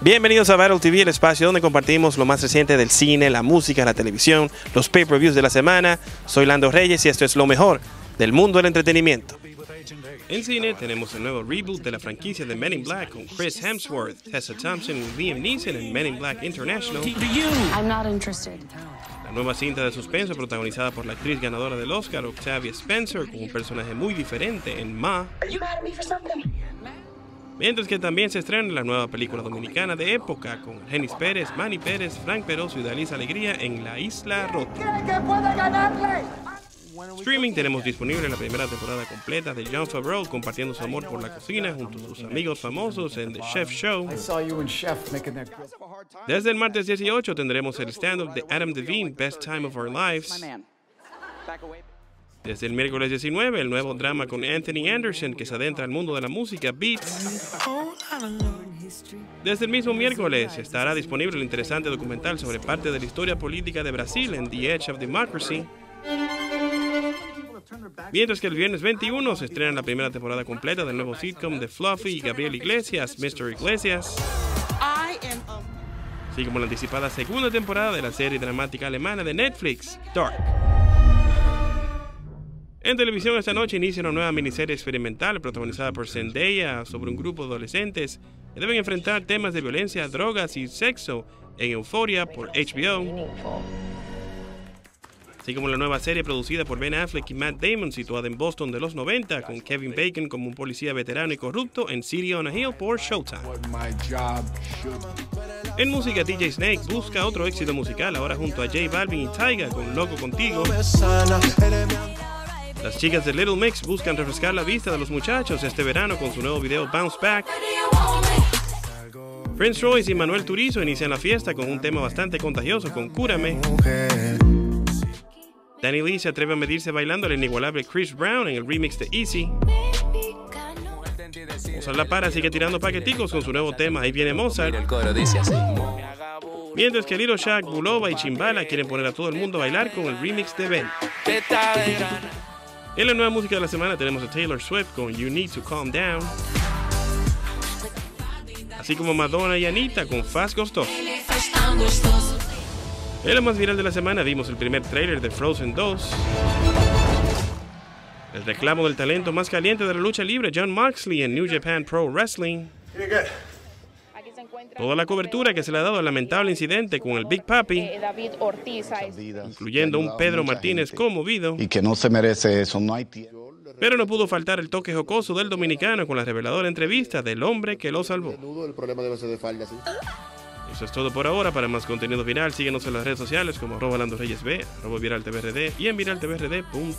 Bienvenidos a Battle TV, el espacio donde compartimos lo más reciente del cine, la música, la televisión, los pay-per-views de la semana. Soy Lando Reyes y esto es lo mejor del mundo del entretenimiento. En cine tenemos el nuevo reboot de la franquicia de Men in Black con Chris Hemsworth, Tessa Thompson y Liam Neeson en Men in Black International. I'm not interested. La nueva cinta de suspenso protagonizada por la actriz ganadora del Oscar, Octavia Spencer, con un personaje muy diferente en Ma. Mientras que también se estrena la nueva película dominicana de época con Genis Pérez, Manny Pérez, Frank Peroso y Dalisa Alegría en La Isla Rota. Streaming tenemos disponible la primera temporada completa de John Favreau compartiendo su amor por la cocina junto a sus amigos famosos en The Chef Show. Desde el martes 18 tendremos el stand-up de Adam Devine, Best Time of Our Lives. Desde el miércoles 19, el nuevo drama con Anthony Anderson que se adentra al mundo de la música, Beats. Desde el mismo miércoles estará disponible el interesante documental sobre parte de la historia política de Brasil en The Edge of Democracy. Mientras que el viernes 21 se estrena la primera temporada completa del nuevo sitcom de Fluffy y Gabriel Iglesias, Mr. Iglesias. Así como la anticipada segunda temporada de la serie dramática alemana de Netflix, Dark. En televisión esta noche inicia una nueva miniserie experimental protagonizada por Zendaya sobre un grupo de adolescentes que deben enfrentar temas de violencia, drogas y sexo en Euphoria por HBO. Así como la nueva serie producida por Ben Affleck y Matt Damon situada en Boston de los 90 con Kevin Bacon como un policía veterano y corrupto en City on a Hill por Showtime. En música, DJ Snake busca otro éxito musical ahora junto a J Balvin y Tyga con Loco Contigo. Las chicas de Little Mix buscan refrescar la vista de los muchachos este verano con su nuevo video Bounce Back. Prince Royce y Manuel Turizo inician la fiesta con un tema bastante contagioso con Cúrame. Danny Lee se atreve a medirse bailando al inigualable Chris Brown en el remix de Easy. Mozart La Para sigue tirando paqueticos con su nuevo tema Ahí viene Mozart. Mientras que Little Shaq, Bulova y Chimbala quieren poner a todo el mundo a bailar con el remix de Ben. En la nueva música de la semana tenemos a Taylor Swift con You Need to Calm Down. Así como Madonna y Anita con Fast Gustoso. En la más viral de la semana vimos el primer tráiler de Frozen 2. El reclamo del talento más caliente de la lucha libre, John Moxley en New Japan Pro Wrestling. Toda la cobertura que se le ha dado al lamentable incidente con el Big Papi, David Ortiz. incluyendo un Pedro Martínez conmovido, y que no se merece eso, no hay tiempo. pero no pudo faltar el toque jocoso del dominicano con la reveladora entrevista del hombre que lo salvó. Eso es todo por ahora. Para más contenido viral, síguenos en las redes sociales como arroba Lando Reyes B, arroba Viral TVRD y en viraltvrd.com.